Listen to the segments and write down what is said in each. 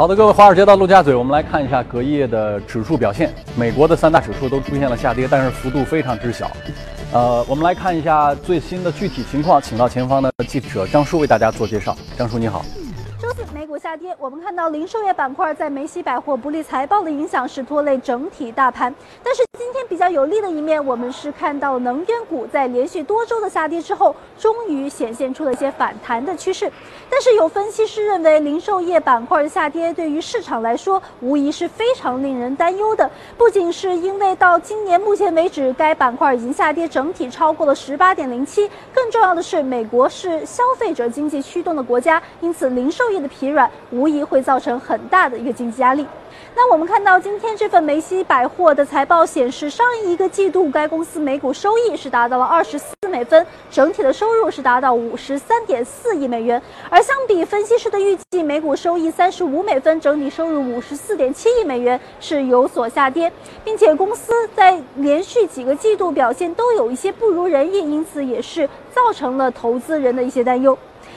好的，各位华尔街到陆家嘴，我们来看一下隔夜的指数表现。美国的三大指数都出现了下跌，但是幅度非常之小。呃，我们来看一下最新的具体情况，请到前方的记者张叔为大家做介绍。张叔你好。下跌，我们看到零售业板块在梅西百货不利财报的影响是拖累整体大盘。但是今天比较有利的一面，我们是看到能源股在连续多周的下跌之后，终于显现出了一些反弹的趋势。但是有分析师认为，零售业板块的下跌对于市场来说，无疑是非常令人担忧的。不仅是因为到今年目前为止，该板块已经下跌整体超过了十八点零七，更重要的是，美国是消费者经济驱动的国家，因此零售业的疲软无疑会造成很大的一个经济压力。那我们看到今天这份梅西百货的财报显示，上一个季度该公司每股收益是达到了二十四美分，整体的收入是达到五十三点四亿美元。而相比分析师的预计，每股收益三十五美分，整体收入五十四点七亿美元是有所下跌，并且公司在连续几个季度表现都有一些不如人意，因此也是造成了投资人的一些担忧。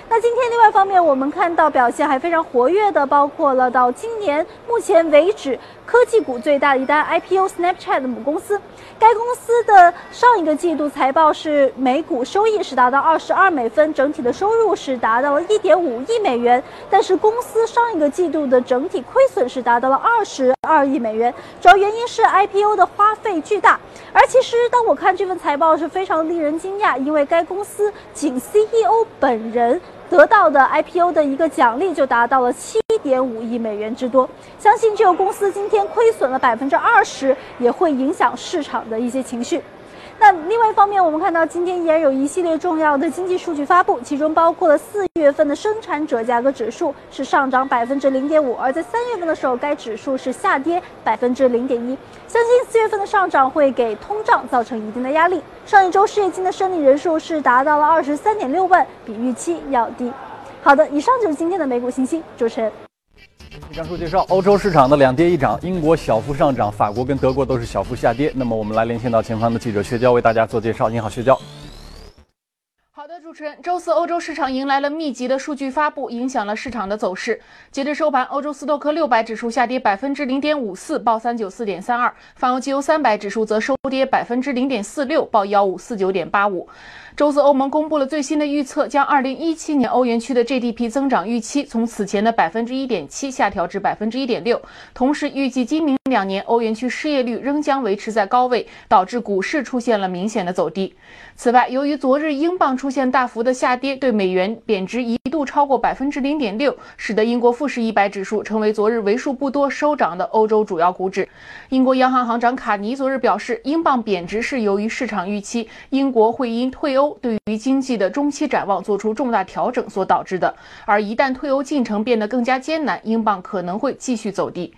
那今天另外方面，我们看到表现还非常活跃的，包括了到今年目前为止科技股最大的一单 IPO Snapchat 的母公司。该公司的上一个季度财报是每股收益是达到二十二美分，整体的收入是达到了一点五亿美元。但是公司上一个季度的整体亏损是达到了二十二亿美元，主要原因是 IPO 的花费巨大。而其实当我看这份财报是非常令人惊讶，因为该公司仅 CEO 本人。得到的 IPO 的一个奖励就达到了七点五亿美元之多，相信这个公司今天亏损了百分之二十，也会影响市场的一些情绪。那另外一方面，我们看到今天依然有一系列重要的经济数据发布，其中包括了四月份的生产者价格指数是上涨百分之零点五，而在三月份的时候，该指数是下跌百分之零点一。相信四月份的上涨会给通胀造成一定的压力。上一周失业金的申领人数是达到了二十三点六万，比预期要低。好的，以上就是今天的美股信息，主持人。张叔介绍，欧洲市场的两跌一涨，英国小幅上涨，法国跟德国都是小幅下跌。那么我们来连线到前方的记者薛娇为大家做介绍。你好，薛娇。好的，主持人，周四欧洲市场迎来了密集的数据发布，影响了市场的走势。截至收盘，欧洲斯托克六百指数下跌百分之零点五四，报三九四点三二；泛欧绩优三百指数则收跌百分之零点四六，报幺五四九点八五。周四，欧盟公布了最新的预测，将2017年欧元区的 GDP 增长预期从此前的百分之一点七下调至百分之一点六。同时，预计今明两年欧元区失业率仍将维持在高位，导致股市出现了明显的走低。此外，由于昨日英镑出现大幅的下跌，对美元贬值一度超过百分之零点六，使得英国富时一百指数成为昨日为数不多收涨的欧洲主要股指。英国央行行长卡尼昨日表示，英镑贬值是由于市场预期英国会因退欧。对于经济的中期展望做出重大调整所导致的，而一旦退欧进程变得更加艰难，英镑可能会继续走低。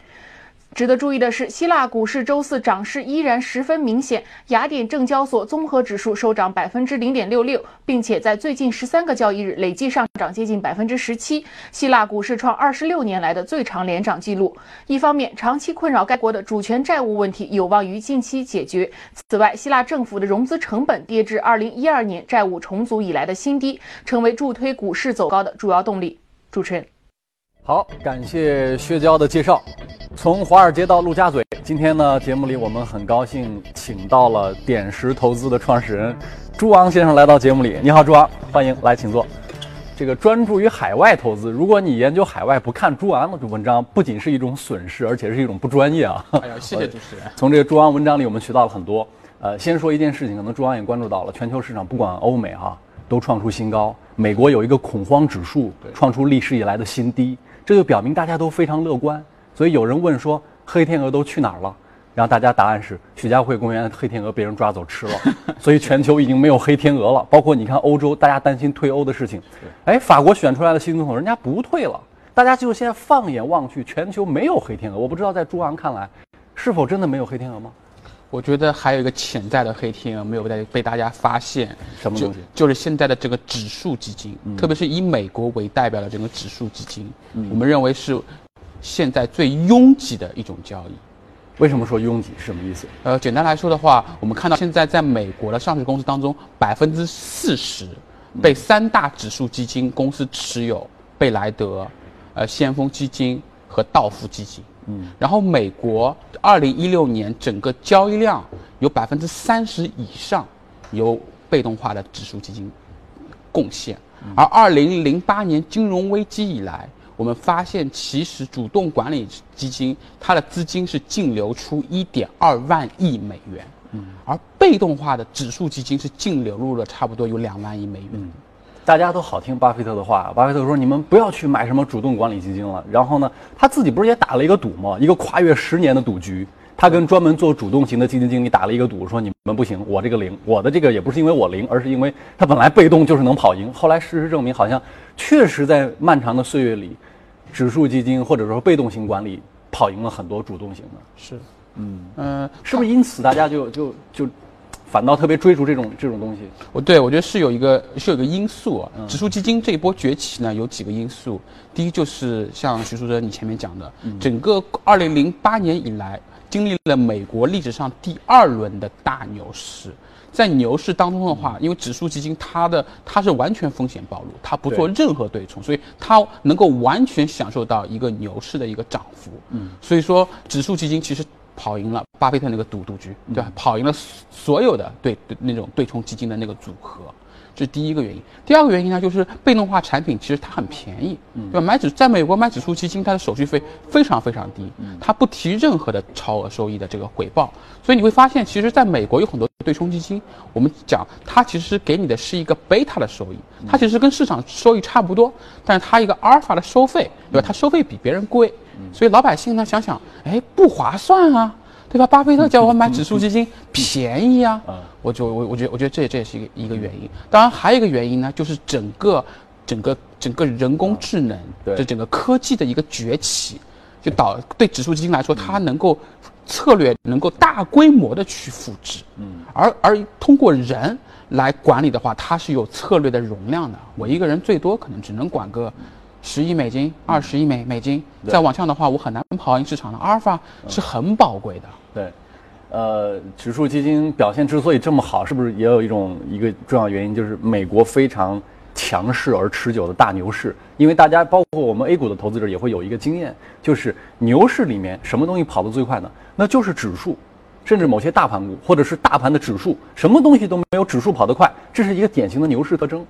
值得注意的是，希腊股市周四涨势依然十分明显。雅典证交所综合指数收涨百分之零点六六，并且在最近十三个交易日累计上涨接近百分之十七。希腊股市创二十六年来的最长连涨记录。一方面，长期困扰该国的主权债务问题有望于近期解决。此外，希腊政府的融资成本跌至二零一二年债务重组以来的新低，成为助推股市走高的主要动力。主持人。好，感谢薛娇的介绍。从华尔街到陆家嘴，今天呢，节目里我们很高兴请到了点石投资的创始人朱昂先生来到节目里。你好，朱昂，欢迎来，请坐。这个专注于海外投资，如果你研究海外不看朱昂的文章，不仅是一种损失，而且是一种不专业啊。哎呀，谢谢主持人。从这个朱昂文章里，我们学到了很多。呃，先说一件事情，可能朱昂也关注到了，全球市场不管欧美哈，都创出新高。美国有一个恐慌指数，创出历史以来的新低。这就表明大家都非常乐观，所以有人问说黑天鹅都去哪儿了？然后大家答案是徐家汇公园的黑天鹅被人抓走吃了，所以全球已经没有黑天鹅了。包括你看欧洲，大家担心退欧的事情，哎，法国选出来的新总统人家不退了，大家就现在放眼望去，全球没有黑天鹅。我不知道在朱昂看来，是否真的没有黑天鹅吗？我觉得还有一个潜在的黑天鹅没有被被大家发现，什么东西？就是现在的这个指数基金，特别是以美国为代表的这个指数基金，我们认为是现在最拥挤的一种交易。为什么说拥挤？是什么意思？呃，简单来说的话，我们看到现在在美国的上市公司当中，百分之四十被三大指数基金公司持有，贝莱德、呃先锋基金。和道富基金。嗯，然后美国二零一六年整个交易量有百分之三十以上由被动化的指数基金贡献，而二零零八年金融危机以来，我们发现其实主动管理基金它的资金是净流出一点二万亿美元，嗯，而被动化的指数基金是净流入了差不多有两万亿美元。大家都好听巴菲特的话，巴菲特说：“你们不要去买什么主动管理基金了。”然后呢，他自己不是也打了一个赌吗？一个跨越十年的赌局，他跟专门做主动型的基金经理打了一个赌，说：“你们不行，我这个零，我的这个也不是因为我零，而是因为他本来被动就是能跑赢。”后来事实证明，好像确实在漫长的岁月里，指数基金或者说被动型管理跑赢了很多主动型的。是，嗯嗯，是不是因此大家就就就？反倒特别追逐这种这种东西，我对我觉得是有一个是有一个因素啊。指数基金这一波崛起呢，有几个因素。第一就是像徐书哲你前面讲的，整个二零零八年以来，经历了美国历史上第二轮的大牛市。在牛市当中的话，因为指数基金它的它是完全风险暴露，它不做任何对冲，所以它能够完全享受到一个牛市的一个涨幅。嗯，所以说指数基金其实。跑赢了巴菲特那个赌赌局，对吧？跑赢了所有的对对那种对冲基金的那个组合，这是第一个原因。第二个原因呢，就是被动化产品其实它很便宜，对吧？买指在美国买指数基金，它的手续费非常非常低，它不提任何的超额收益的这个回报。所以你会发现，其实在美国有很多对冲基金，我们讲它其实给你的是一个贝塔的收益，它其实跟市场收益差不多，但是它一个阿尔法的收费，对吧？它收费比别人贵。所以老百姓呢想想，哎，不划算啊，对吧？巴菲特叫我买指数基金，便宜啊，我就我我觉得我觉得这这也是一个一个原因。当然还有一个原因呢，就是整个整个整个人工智能这整个科技的一个崛起，就导对指数基金来说，它能够策略能够大规模的去复制，嗯，而而通过人来管理的话，它是有策略的容量的。我一个人最多可能只能管个。十亿美金，二十亿美美金，再往上的话，我很难跑赢市场的。阿尔法是很宝贵的。对，呃，指数基金表现之所以这么好，是不是也有一种一个重要原因，就是美国非常强势而持久的大牛市？因为大家包括我们 A 股的投资者也会有一个经验，就是牛市里面什么东西跑得最快呢？那就是指数，甚至某些大盘股或者是大盘的指数，什么东西都没有指数跑得快，这是一个典型的牛市特征。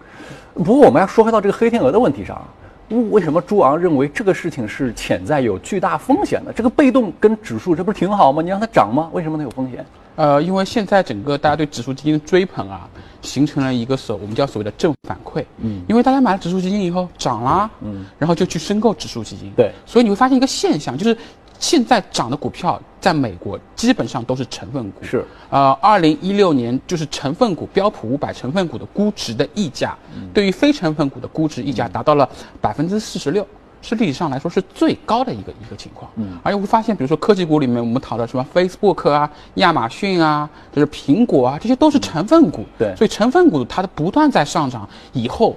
不过我们要说回到这个黑天鹅的问题上。为什么朱昂认为这个事情是潜在有巨大风险的？这个被动跟指数，这不是挺好吗？你让它涨吗？为什么它有风险？呃，因为现在整个大家对指数基金的追捧啊，形成了一个所我们叫所谓的正反馈。嗯，因为大家买了指数基金以后涨了，嗯，然后就去申购指数基金。对，所以你会发现一个现象，就是。现在涨的股票，在美国基本上都是成分股。是，呃，二零一六年就是成分股标普五百成分股的估值的溢价，对于非成分股的估值溢价达到了百分之四十六，是历史上来说是最高的一个一个情况。嗯，而且会发现，比如说科技股里面，我们讨论什么 Facebook 啊、亚马逊啊，就是苹果啊，这些都是成分股。对，所以成分股它的不断在上涨以后。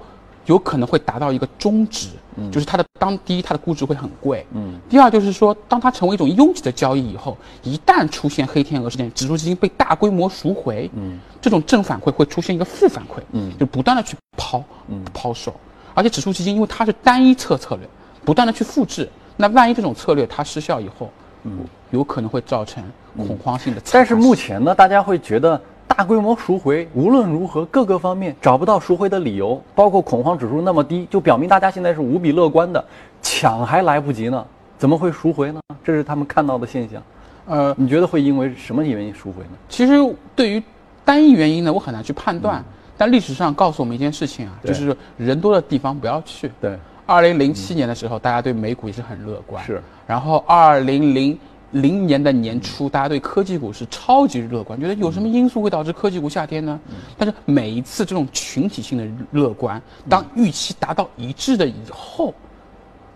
有可能会达到一个中值，就是它的当第一，它的估值会很贵，嗯，第二就是说，当它成为一种拥挤的交易以后，一旦出现黑天鹅事件，指数基金被大规模赎回，嗯，这种正反馈会出现一个负反馈，嗯，就不断的去抛，嗯，抛售，而且指数基金因为它是单一策策略，不断的去复制，那万一这种策略它失效以后，嗯，有可能会造成恐慌性的。但是目前呢，大家会觉得。大规模赎回，无论如何各个方面找不到赎回的理由，包括恐慌指数那么低，就表明大家现在是无比乐观的，抢还来不及呢，怎么会赎回呢？这是他们看到的现象。呃，你觉得会因为什么原因赎回呢？其实对于单一原因呢，我很难去判断。但历史上告诉我们一件事情啊，就是人多的地方不要去。对，二零零七年的时候，大家对美股也是很乐观。是，然后二零零。零年的年初，大家对科技股是超级乐观，觉得有什么因素会导致科技股下跌呢？但是每一次这种群体性的乐观，当预期达到一致的以后。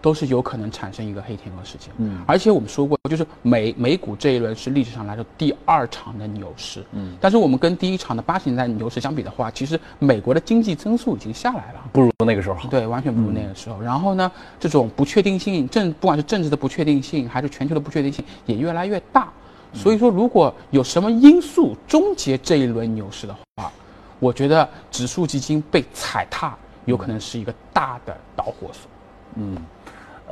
都是有可能产生一个黑天鹅事件，嗯，而且我们说过，就是美美股这一轮是历史上来说第二场的牛市，嗯，但是我们跟第一场的八十年代牛市相比的话，其实美国的经济增速已经下来了，不如那个时候。好，对，完全不如那个时候。然后呢，这种不确定性政，不管是政治的不确定性，还是全球的不确定性，也越来越大。所以说，如果有什么因素终结这一轮牛市的话，我觉得指数基金被踩踏有可能是一个大的导火索，嗯。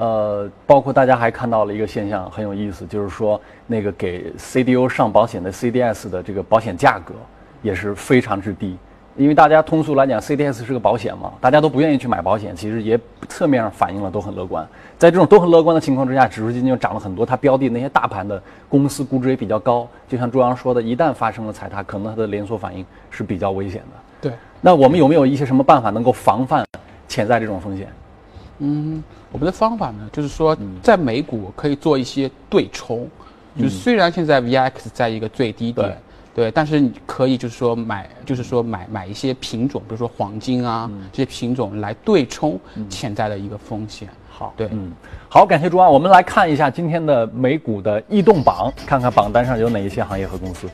呃，包括大家还看到了一个现象很有意思，就是说那个给 CDO 上保险的 CDS 的这个保险价格也是非常之低。因为大家通俗来讲，CDS 是个保险嘛，大家都不愿意去买保险，其实也侧面上反映了都很乐观。在这种都很乐观的情况之下，指数基金就涨了很多，它标的那些大盘的公司估值也比较高。就像朱阳说的，一旦发生了踩踏，可能它的连锁反应是比较危险的。对，那我们有没有一些什么办法能够防范潜在这种风险？嗯，我们的方法呢，就是说在美股可以做一些对冲，就是虽然现在 VIX 在一个最低点。对，但是你可以就是说买，就是说买买一些品种，比如说黄金啊这些品种来对冲潜在的一个风险。好，对，嗯，好，感谢朱安。我们来看一下今天的美股的异动榜，看看榜单上有哪一些行业和公司。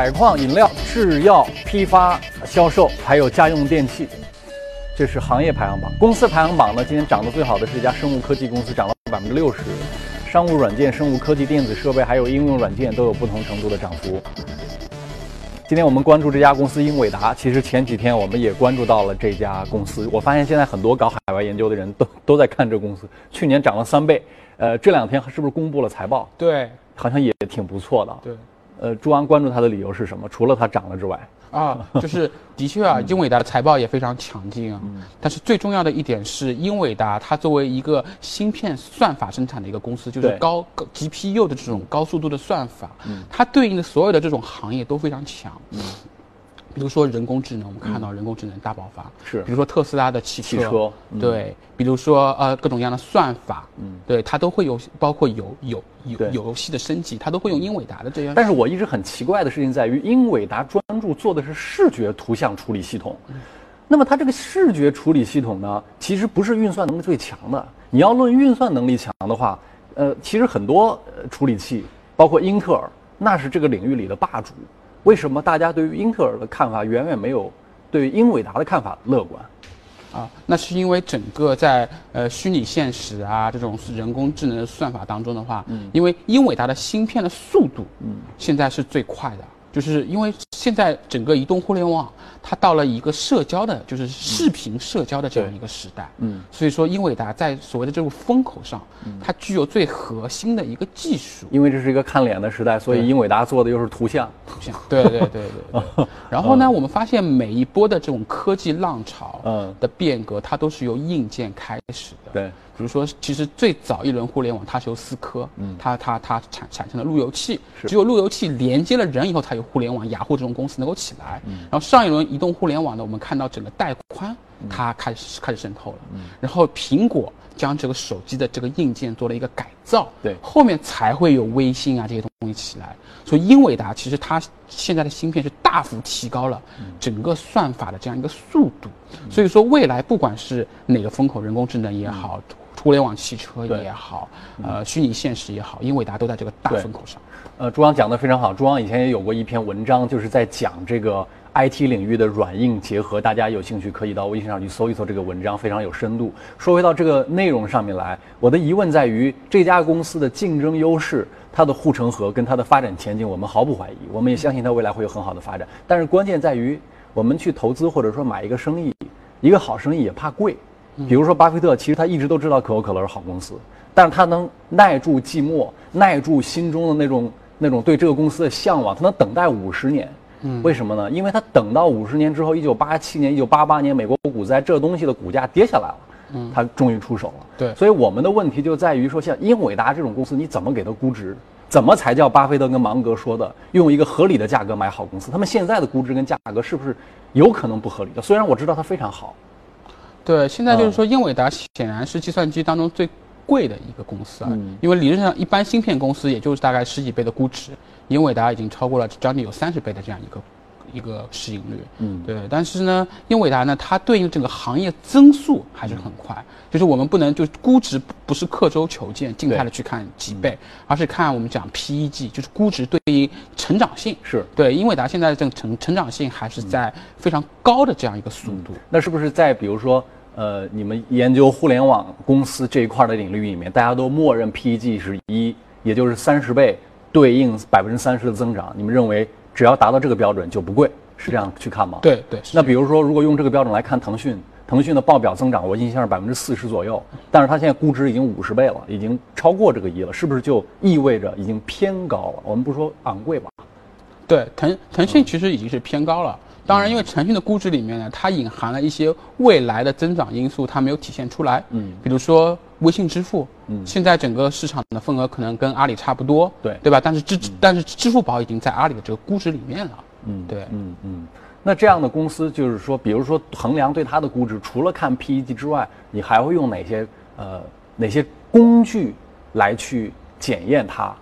采矿、饮料、制药、批发、销售，还有家用电器。这是行业排行榜，公司排行榜呢？今天涨得最好的是一家生物科技公司，涨了百分之六十。商务软件、生物科技、电子设备，还有应用软件都有不同程度的涨幅。今天我们关注这家公司英伟达，其实前几天我们也关注到了这家公司。我发现现在很多搞海外研究的人都都在看这公司，去年涨了三倍。呃，这两天是不是公布了财报？对，好像也挺不错的。对，呃，朱安关注它的理由是什么？除了它涨了之外。啊，就是 的确啊，英伟达的财报也非常强劲啊。但是最重要的一点是，英伟达它作为一个芯片算法生产的一个公司，就是高高 GPU 的这种高速度的算法，它对应的所有的这种行业都非常强。比如说人工智能，我们看到人工智能大爆发，是。比如说特斯拉的汽汽车，对。比如说呃各种各样的算法，嗯，对，它都会有，包括有有有游戏的升级，它都会用英伟达的这样。但是我一直很奇怪的事情在于，英伟达专注做的是视觉图像处理系统，那么它这个视觉处理系统呢，其实不是运算能力最强的。你要论运算能力强的话，呃，其实很多处理器，包括英特尔，那是这个领域里的霸主。为什么大家对于英特尔的看法远远没有对于英伟达的看法乐观？啊，那是因为整个在呃虚拟现实啊这种人工智能的算法当中的话，嗯，因为英伟达的芯片的速度，嗯，现在是最快的。就是因为现在整个移动互联网，它到了一个社交的，就是视频社交的这样一个时代，嗯，所以说英伟达在所谓的这个风口上，它具有最核心的一个技术。因为这是一个看脸的时代，所以英伟达做的又是图像，图像，对对对对。然后呢，我们发现每一波的这种科技浪潮，嗯，的变革，它都是由硬件开始的，对。比如说，其实最早一轮互联网，它是由思科，嗯，它它它产产生了路由器，只有路由器连接了人以后，才有互联网。雅虎这种公司能够起来，嗯，然后上一轮移动互联网呢，我们看到整个带宽它开始开始渗透了，嗯，然后苹果将这个手机的这个硬件做了一个改造，对，后面才会有微信啊这些东西起来。所以英伟达其实它现在的芯片是大幅提高了整个算法的这样一个速度，所以说未来不管是哪个风口，人工智能也好。互联网汽车也好，呃，虚拟现实也好，英伟达都在这个大风口上。呃，朱阳讲的非常好。朱阳以前也有过一篇文章，就是在讲这个 IT 领域的软硬结合。大家有兴趣可以到微信上去搜一搜这个文章，非常有深度。说回到这个内容上面来，我的疑问在于这家公司的竞争优势、它的护城河跟它的发展前景，我们毫不怀疑，我们也相信它未来会有很好的发展。但是关键在于，我们去投资或者说买一个生意，一个好生意也怕贵。比如说，巴菲特其实他一直都知道可口可乐是好公司，但是他能耐住寂寞，耐住心中的那种那种对这个公司的向往，他能等待五十年。嗯，为什么呢？因为他等到五十年之后，一九八七年、一九八八年美国股灾，这东西的股价跌下来了，嗯，他终于出手了。对，所以我们的问题就在于说，像英伟达这种公司，你怎么给它估值？怎么才叫巴菲特跟芒格说的用一个合理的价格买好公司？他们现在的估值跟价格是不是有可能不合理的？虽然我知道它非常好。对，现在就是说，英伟达显然是计算机当中最贵的一个公司啊，因为理论上一般芯片公司也就是大概十几倍的估值，英伟达已经超过了将近有三十倍的这样一个一个市盈率。嗯，对。但是呢，英伟达呢，它对应整个行业增速还是很快，就是我们不能就估值不是刻舟求剑，静态的去看几倍，而是看我们讲 PEG，就是估值对应成长性。是对，英伟达现在这个成成长性还是在非常高的这样一个速度。那是不是在比如说？呃，你们研究互联网公司这一块的领域里面，大家都默认 PEG 是一，也就是三十倍对应百分之三十的增长。你们认为只要达到这个标准就不贵，是这样去看吗？对对。那比如说，如果用这个标准来看腾讯，腾讯的报表增长，我印象是百分之四十左右，但是它现在估值已经五十倍了，已经超过这个一了，是不是就意味着已经偏高了？我们不说昂贵吧？对，腾腾讯其实已经是偏高了。当然，因为腾讯的估值里面呢，它隐含了一些未来的增长因素，它没有体现出来。嗯，比如说微信支付，嗯，现在整个市场的份额可能跟阿里差不多，对对吧？但是支但是支付宝已经在阿里的这个估值里面了。嗯，对，嗯嗯。那这样的公司，就是说，比如说衡量对它的估值，除了看 PEG 之外，你还会用哪些呃哪些工具来去检验它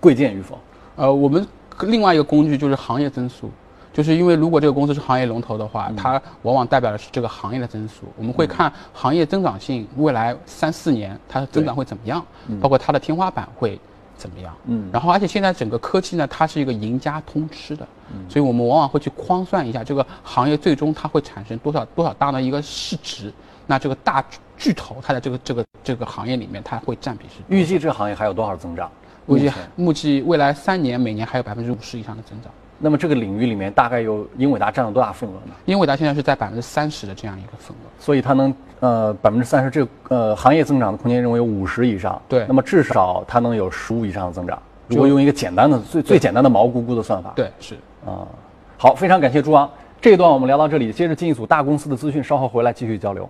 贵贱与否？呃，我们另外一个工具就是行业增速。就是因为如果这个公司是行业龙头的话，它往往代表的是这个行业的增速。我们会看行业增长性，未来三四年它的增长会怎么样，包括它的天花板会怎么样。嗯，然后而且现在整个科技呢，它是一个赢家通吃的，嗯所以我们往往会去框算一下这个行业最终它会产生多少多少大的一个市值。那这个大巨头它在这个这个这个行业里面，它会占比是？预计这个行业还有多少增长？估计目计未来三年每年还有百分之五十以上的增长。那么这个领域里面大概有英伟达占了多大份额呢？英伟达现在是在百分之三十的这样一个份额，所以它能呃百分之三十，这呃行业增长的空间认为有五十以上。对，那么至少它能有十五以上的增长。如果用一个简单的最最简单的毛估估的算法。对，是啊。好，非常感谢朱昂。这一段我们聊到这里，接着进一组大公司的资讯，稍后回来继续交流。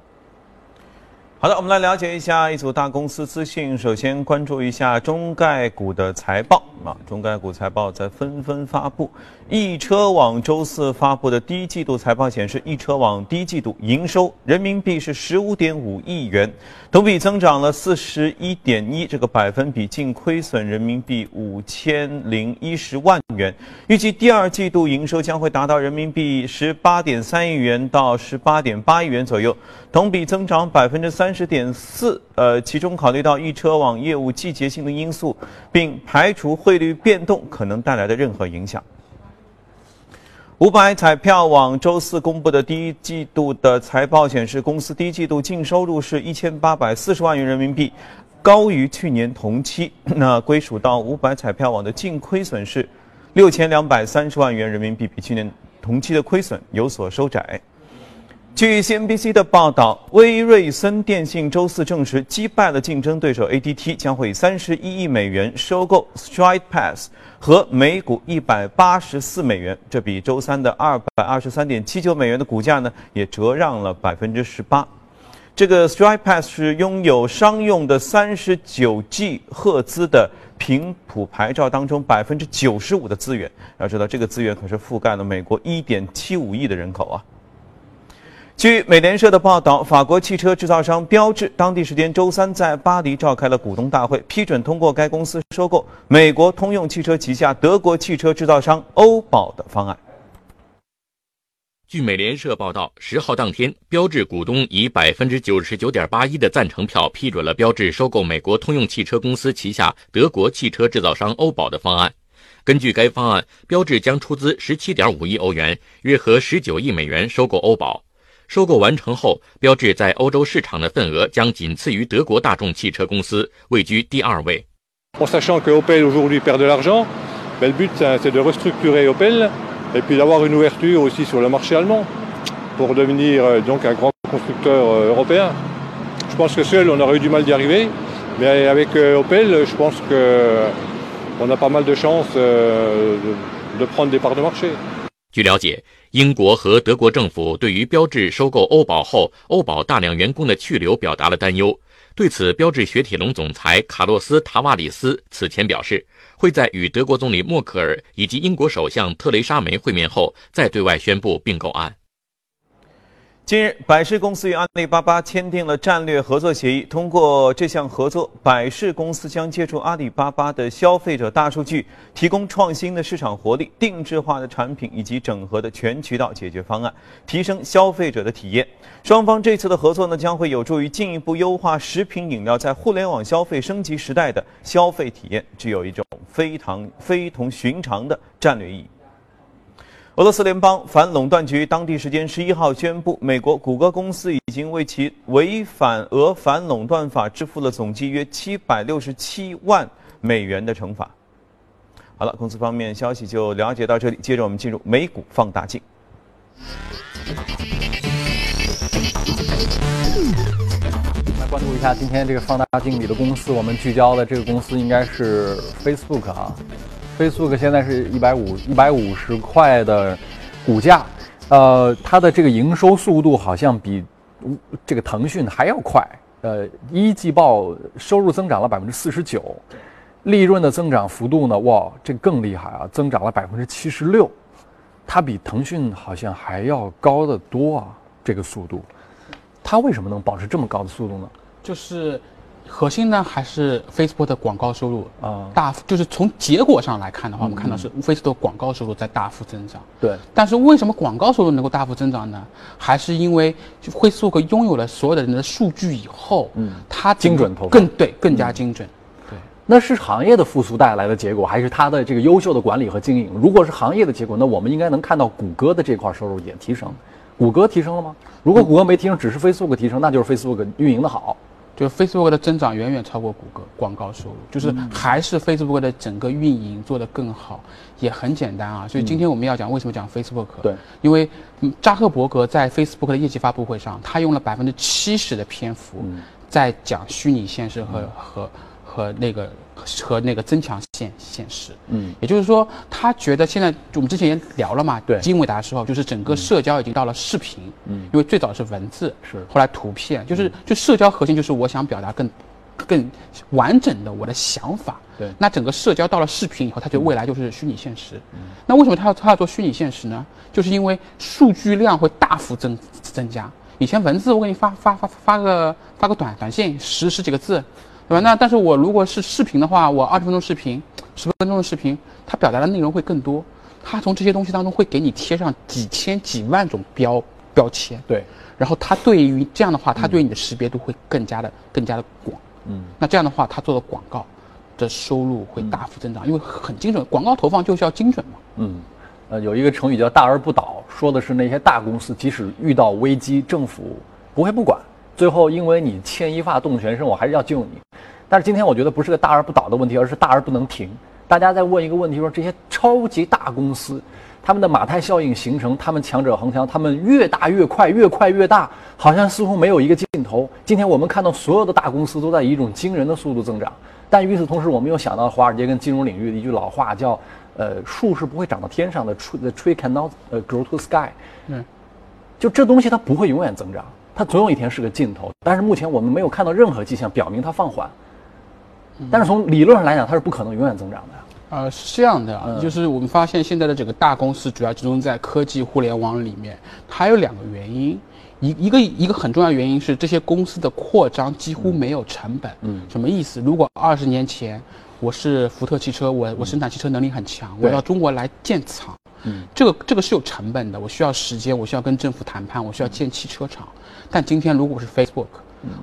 好的，我们来了解一下一组大公司资讯。首先关注一下中概股的财报啊，中概股财报在纷纷发布。易车网周四发布的第一季度财报显示，易车网第一季度营收人民币是十五点五亿元，同比增长了四十一点一这个百分比，净亏损人民币五千零一十万元。预计第二季度营收将会达到人民币十八点三亿元到十八点八亿元左右，同比增长百分之三十点四。呃，其中考虑到易车网业务季节性的因素，并排除汇率变动可能带来的任何影响。五百彩票网周四公布的第一季度的财报显示，公司第一季度净收入是一千八百四十万元人民币，高于去年同期。那归属到五百彩票网的净亏损是六千两百三十万元人民币，比去年同期的亏损有所收窄。据 CNBC 的报道，威瑞森电信周四证实击败了竞争对手 ADT，将会以三十一亿美元收购 StridePass 和每股一百八十四美元，这比周三的二百二十三点七九美元的股价呢，也折让了百分之十八。这个 StridePass 是拥有商用的三十九 G 赫兹的频谱牌照当中百分之九十五的资源。要知道，这个资源可是覆盖了美国一点七五亿的人口啊。据美联社的报道，法国汽车制造商标致当地时间周三在巴黎召开了股东大会，批准通过该公司收购美国通用汽车旗下德国汽车制造商欧宝的方案。据美联社报道，十号当天，标致股东以百分之九十九点八一的赞成票批准了标致收购美国通用汽车公司旗下德国汽车制造商欧宝的方案。根据该方案，标致将出资十七点五亿欧元，约合十九亿美元收购欧宝。收购完成后，标致在欧洲市场的份额将仅次于德国大众汽车公司，位居第二位。En sachant que Opel aujourd'hui perd de l'argent, le but c'est de restructurer Opel et puis d'avoir une ouverture aussi sur le marché allemand pour devenir donc un grand constructeur européen. Je pense que seul on aurait eu du mal d'y arriver, mais avec Opel, je pense que on a pas mal de chances de prendre des parts de marché. 据了解。英国和德国政府对于标志收购欧宝后，欧宝大量员工的去留表达了担忧。对此，标志雪铁龙总裁卡洛斯·塔瓦里斯此前表示，会在与德国总理默克尔以及英国首相特蕾莎梅会面后，再对外宣布并购案。近日，百事公司与阿里巴巴签订了战略合作协议。通过这项合作，百事公司将借助阿里巴巴的消费者大数据，提供创新的市场活力、定制化的产品以及整合的全渠道解决方案，提升消费者的体验。双方这次的合作呢，将会有助于进一步优化食品饮料在互联网消费升级时代的消费体验，具有一种非常非同寻常的战略意义。俄罗斯联邦反垄断局当地时间十一号宣布，美国谷歌公司已经为其违反俄反垄断法支付了总计约七百六十七万美元的惩罚。好了，公司方面消息就了解到这里，接着我们进入美股放大镜。来关注一下今天这个放大镜里的公司，我们聚焦的这个公司应该是 Facebook 啊。Facebook 现在是一百五一百五十块的股价，呃，它的这个营收速度好像比这个腾讯还要快。呃，一季报收入增长了百分之四十九，利润的增长幅度呢，哇，这更厉害啊，增长了百分之七十六，它比腾讯好像还要高得多啊，这个速度。它为什么能保持这么高的速度呢？就是核心呢，还是 Facebook 的广告收入啊，大幅就是从结果上来看的话，我们看到是 Facebook 广告收入在大幅增长。对，但是为什么广告收入能够大幅增长呢？还是因为 Facebook 拥有了所有的人的数据以后，嗯，它精准投放更对更加精准。对，那是行业的复苏带来的结果，还是它的这个优秀的管理和经营？如果是行业的结果，那我们应该能看到谷歌的这块收入也提升。谷歌提升了吗？如果谷歌没提升，只是 Facebook 提升，那就是 Facebook 运营的好。就 Facebook 的增长远远超过谷歌广告收入，就是还是 Facebook 的整个运营做得更好，也很简单啊。所以今天我们要讲为什么讲 Facebook？对，因为扎克伯格在 Facebook 的业绩发布会上，他用了百分之七十的篇幅在讲虚拟现实和和和那个。和那个增强现现实，嗯，也就是说，他觉得现在我们之前也聊了嘛，对，经纬达的时候，就是整个社交已经到了视频，嗯，因为最早是文字，是，后来图片，就是就社交核心就是我想表达更更完整的我的想法，对，那整个社交到了视频以后，他觉得未来就是虚拟现实，嗯，那为什么他要他要做虚拟现实呢？就是因为数据量会大幅增增加，以前文字我给你发发发发个发个短短信十十几个字。对吧？那但是我如果是视频的话，我二十分钟视频，十分钟的视频，它表达的内容会更多。它从这些东西当中会给你贴上几千几万种标标签。对。然后它对于这样的话，它对你的识别度会更加的更加的广。嗯。那这样的话，它做的广告的收入会大幅增长，因为很精准。广告投放就是要精准嘛。嗯。呃，有一个成语叫“大而不倒”，说的是那些大公司即使遇到危机，政府不会不管。最后，因为你牵一发动全身，我还是要救你。但是今天我觉得不是个大而不倒的问题，而是大而不能停。大家在问一个问题：说这些超级大公司，他们的马太效应形成，他们强者恒强，他们越大越快，越快越大，好像似乎没有一个尽头。今天我们看到所有的大公司都在以一种惊人的速度增长，但与此同时，我们又想到华尔街跟金融领域的一句老话，叫“呃，树是不会长到天上的，the tree cannot 呃 grow to sky”。嗯，就这东西它不会永远增长。它总有一天是个尽头，但是目前我们没有看到任何迹象表明它放缓。但是从理论上来讲，它是不可能永远增长的。呃，是这样的啊，就是我们发现现在的整个大公司主要集中在科技互联网里面，它有两个原因，一一个一个很重要原因是这些公司的扩张几乎没有成本。嗯，什么意思？如果二十年前我是福特汽车，我我生产汽车能力很强，我到中国来建厂，嗯，这个这个是有成本的，我需要时间，我需要跟政府谈判，我需要建汽车厂。但今天如果是 Facebook，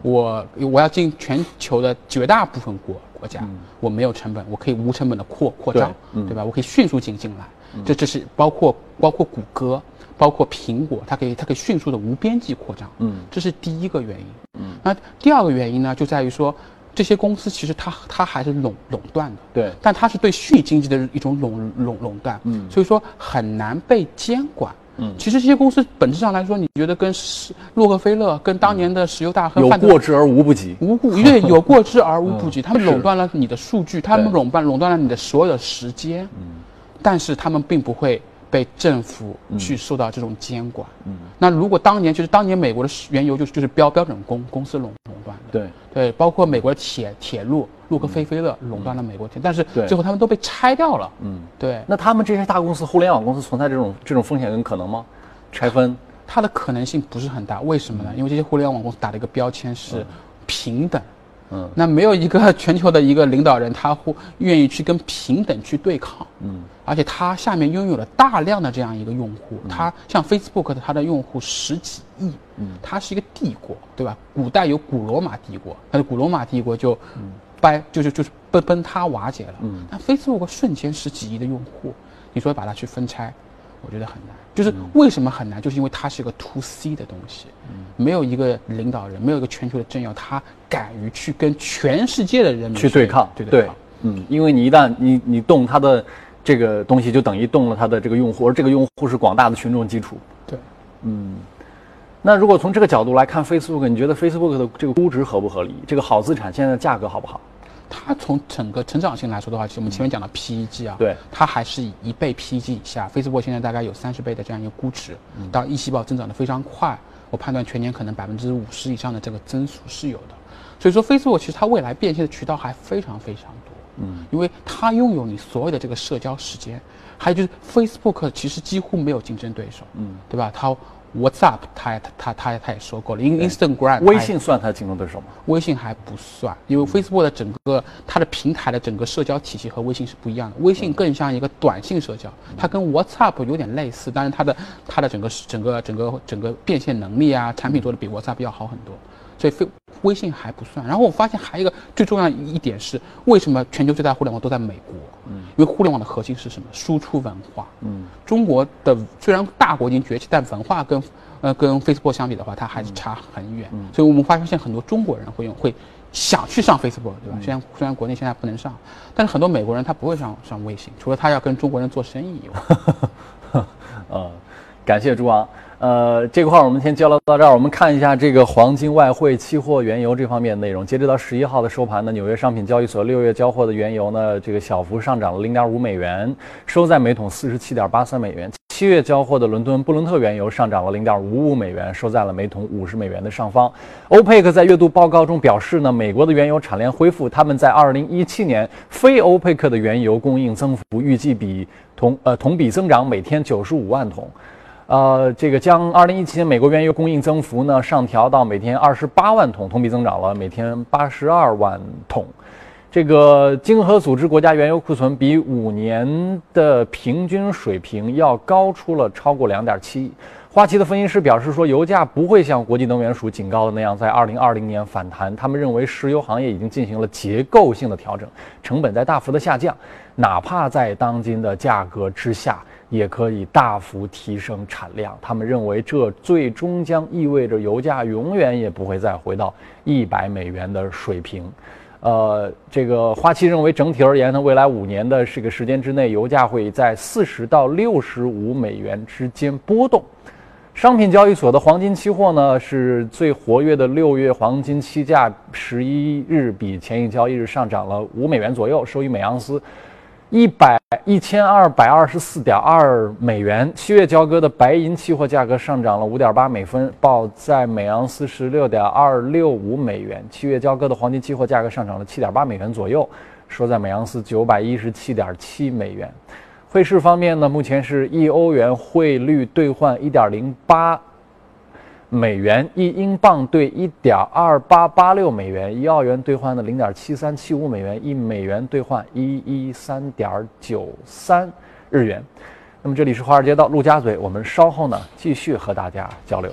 我我要进全球的绝大部分国国家，我没有成本，我可以无成本的扩扩张，对吧？我可以迅速进进来，这这是包括包括谷歌，包括苹果，它可以它可以迅速的无边际扩张，嗯，这是第一个原因。嗯，那第二个原因呢，就在于说这些公司其实它它还是垄垄断的，对，但它是对虚拟经济的一种垄垄垄断，嗯，所以说很难被监管。嗯，其实这些公司本质上来说，你觉得跟是洛克菲勒、跟当年的石油大亨有过之而无不及，无故对有过之而无不及。他们垄断了你的数据，他们垄断垄断了你的所有的时间，嗯，但是他们并不会被政府去受到这种监管。嗯，那如果当年就是当年美国的原油就是就是标标准公公司垄垄断的，对对，包括美国的铁铁路。洛克菲菲勒垄断了美国铁，但是最后他们都被拆掉了。嗯，对。那他们这些大公司、互联网公司存在这种这种风险跟可能吗？拆分，它的可能性不是很大。为什么呢？因为这些互联网公司打了一个标签是平等。嗯。那没有一个全球的一个领导人，他会愿意去跟平等去对抗。嗯。而且他下面拥有了大量的这样一个用户，他像 Facebook 的它的用户十几亿。嗯。它是一个帝国，对吧？古代有古罗马帝国，但是古罗马帝国就。掰就是就是崩崩塌瓦解了，嗯，但 Facebook 瞬间十几亿的用户，你说把它去分拆，我觉得很难。就是为什么很难，就是因为它是一个 To C 的东西，嗯，没有一个领导人，没有一个全球的政要，他敢于去跟全世界的人民去对抗，对对，嗯，因为你一旦你你动他的这个东西，就等于动了他的这个用户，而这个用户是广大的群众基础，对。嗯，那如果从这个角度来看，Facebook，你觉得 Facebook 的这个估值合不合理？这个好资产现在的价格好不好？它从整个成长性来说的话，其实我们前面讲的 PEG 啊，对，它还是以一倍 PEG 以下。Facebook 现在大概有三十倍的这样一个估值，当一细胞增长的非常快，我判断全年可能百分之五十以上的这个增速是有的。所以说，Facebook 其实它未来变现的渠道还非常非常多，嗯，因为它拥有你所有的这个社交时间，还有就是 Facebook 其实几乎没有竞争对手，嗯，对吧？它 WhatsApp，他他他他他也说过了，In Instagram，微信算它的竞争对手吗？微信还不算，因为 Facebook 的整个它的平台的整个社交体系和微信是不一样的。微信更像一个短信社交，它跟 WhatsApp 有点类似，但是它的它的整个整个整个整个变现能力啊，产品做的比 WhatsApp 要好很多。所以，非微信还不算。然后我发现还有一个最重要一点是，为什么全球最大互联网都在美国？嗯，因为互联网的核心是什么？输出文化。嗯，中国的虽然大国已经崛起，但文化跟呃跟 Facebook 相比的话，它还是差很远。嗯，所以我们发现很多中国人会用，会想去上 Facebook，对吧？虽然虽然国内现在不能上，但是很多美国人他不会上上微信，除了他要跟中国人做生意以外。呃，感谢朱王。呃，这块儿我们先交流到这儿。我们看一下这个黄金、外汇、期货、原油这方面的内容。截止到十一号的收盘呢，纽约商品交易所六月交货的原油呢，这个小幅上涨了零点五美元，收在每桶四十七点八三美元。七月交货的伦敦布伦特原油上涨了零点五五美元，收在了每桶五十美元的上方。欧佩克在月度报告中表示呢，美国的原油产量恢复，他们在二零一七年非欧佩克的原油供应增幅预计比同呃同比增长每天九十五万桶。呃，这个将二零一七年美国原油供应增幅呢上调到每天二十八万桶，同比增长了每天八十二万桶。这个经合组织国家原油库存比五年的平均水平要高出了超过两点七亿。花旗的分析师表示说，油价不会像国际能源署警告的那样在二零二零年反弹。他们认为石油行业已经进行了结构性的调整，成本在大幅的下降，哪怕在当今的价格之下。也可以大幅提升产量。他们认为，这最终将意味着油价永远也不会再回到一百美元的水平。呃，这个花旗认为，整体而言呢，未来五年的这个时间之内，油价会在四十到六十五美元之间波动。商品交易所的黄金期货呢，是最活跃的六月黄金期价，十一日比前一交易日上涨了五美元左右，收于每盎司。一百一千二百二十四点二美元。七月交割的白银期货价格上涨了五点八美分，报在每盎司十六点二六五美元。七月交割的黄金期货价格上涨了七点八美元左右，收在每盎司九百一十七点七美元。汇市方面呢，目前是一欧元汇率兑换一点零八。美元一英镑兑一点二八八六美元，一澳元兑换的零点七三七五美元，一美元兑换一一三点九三日元。那么这里是华尔街道陆家嘴，我们稍后呢继续和大家交流。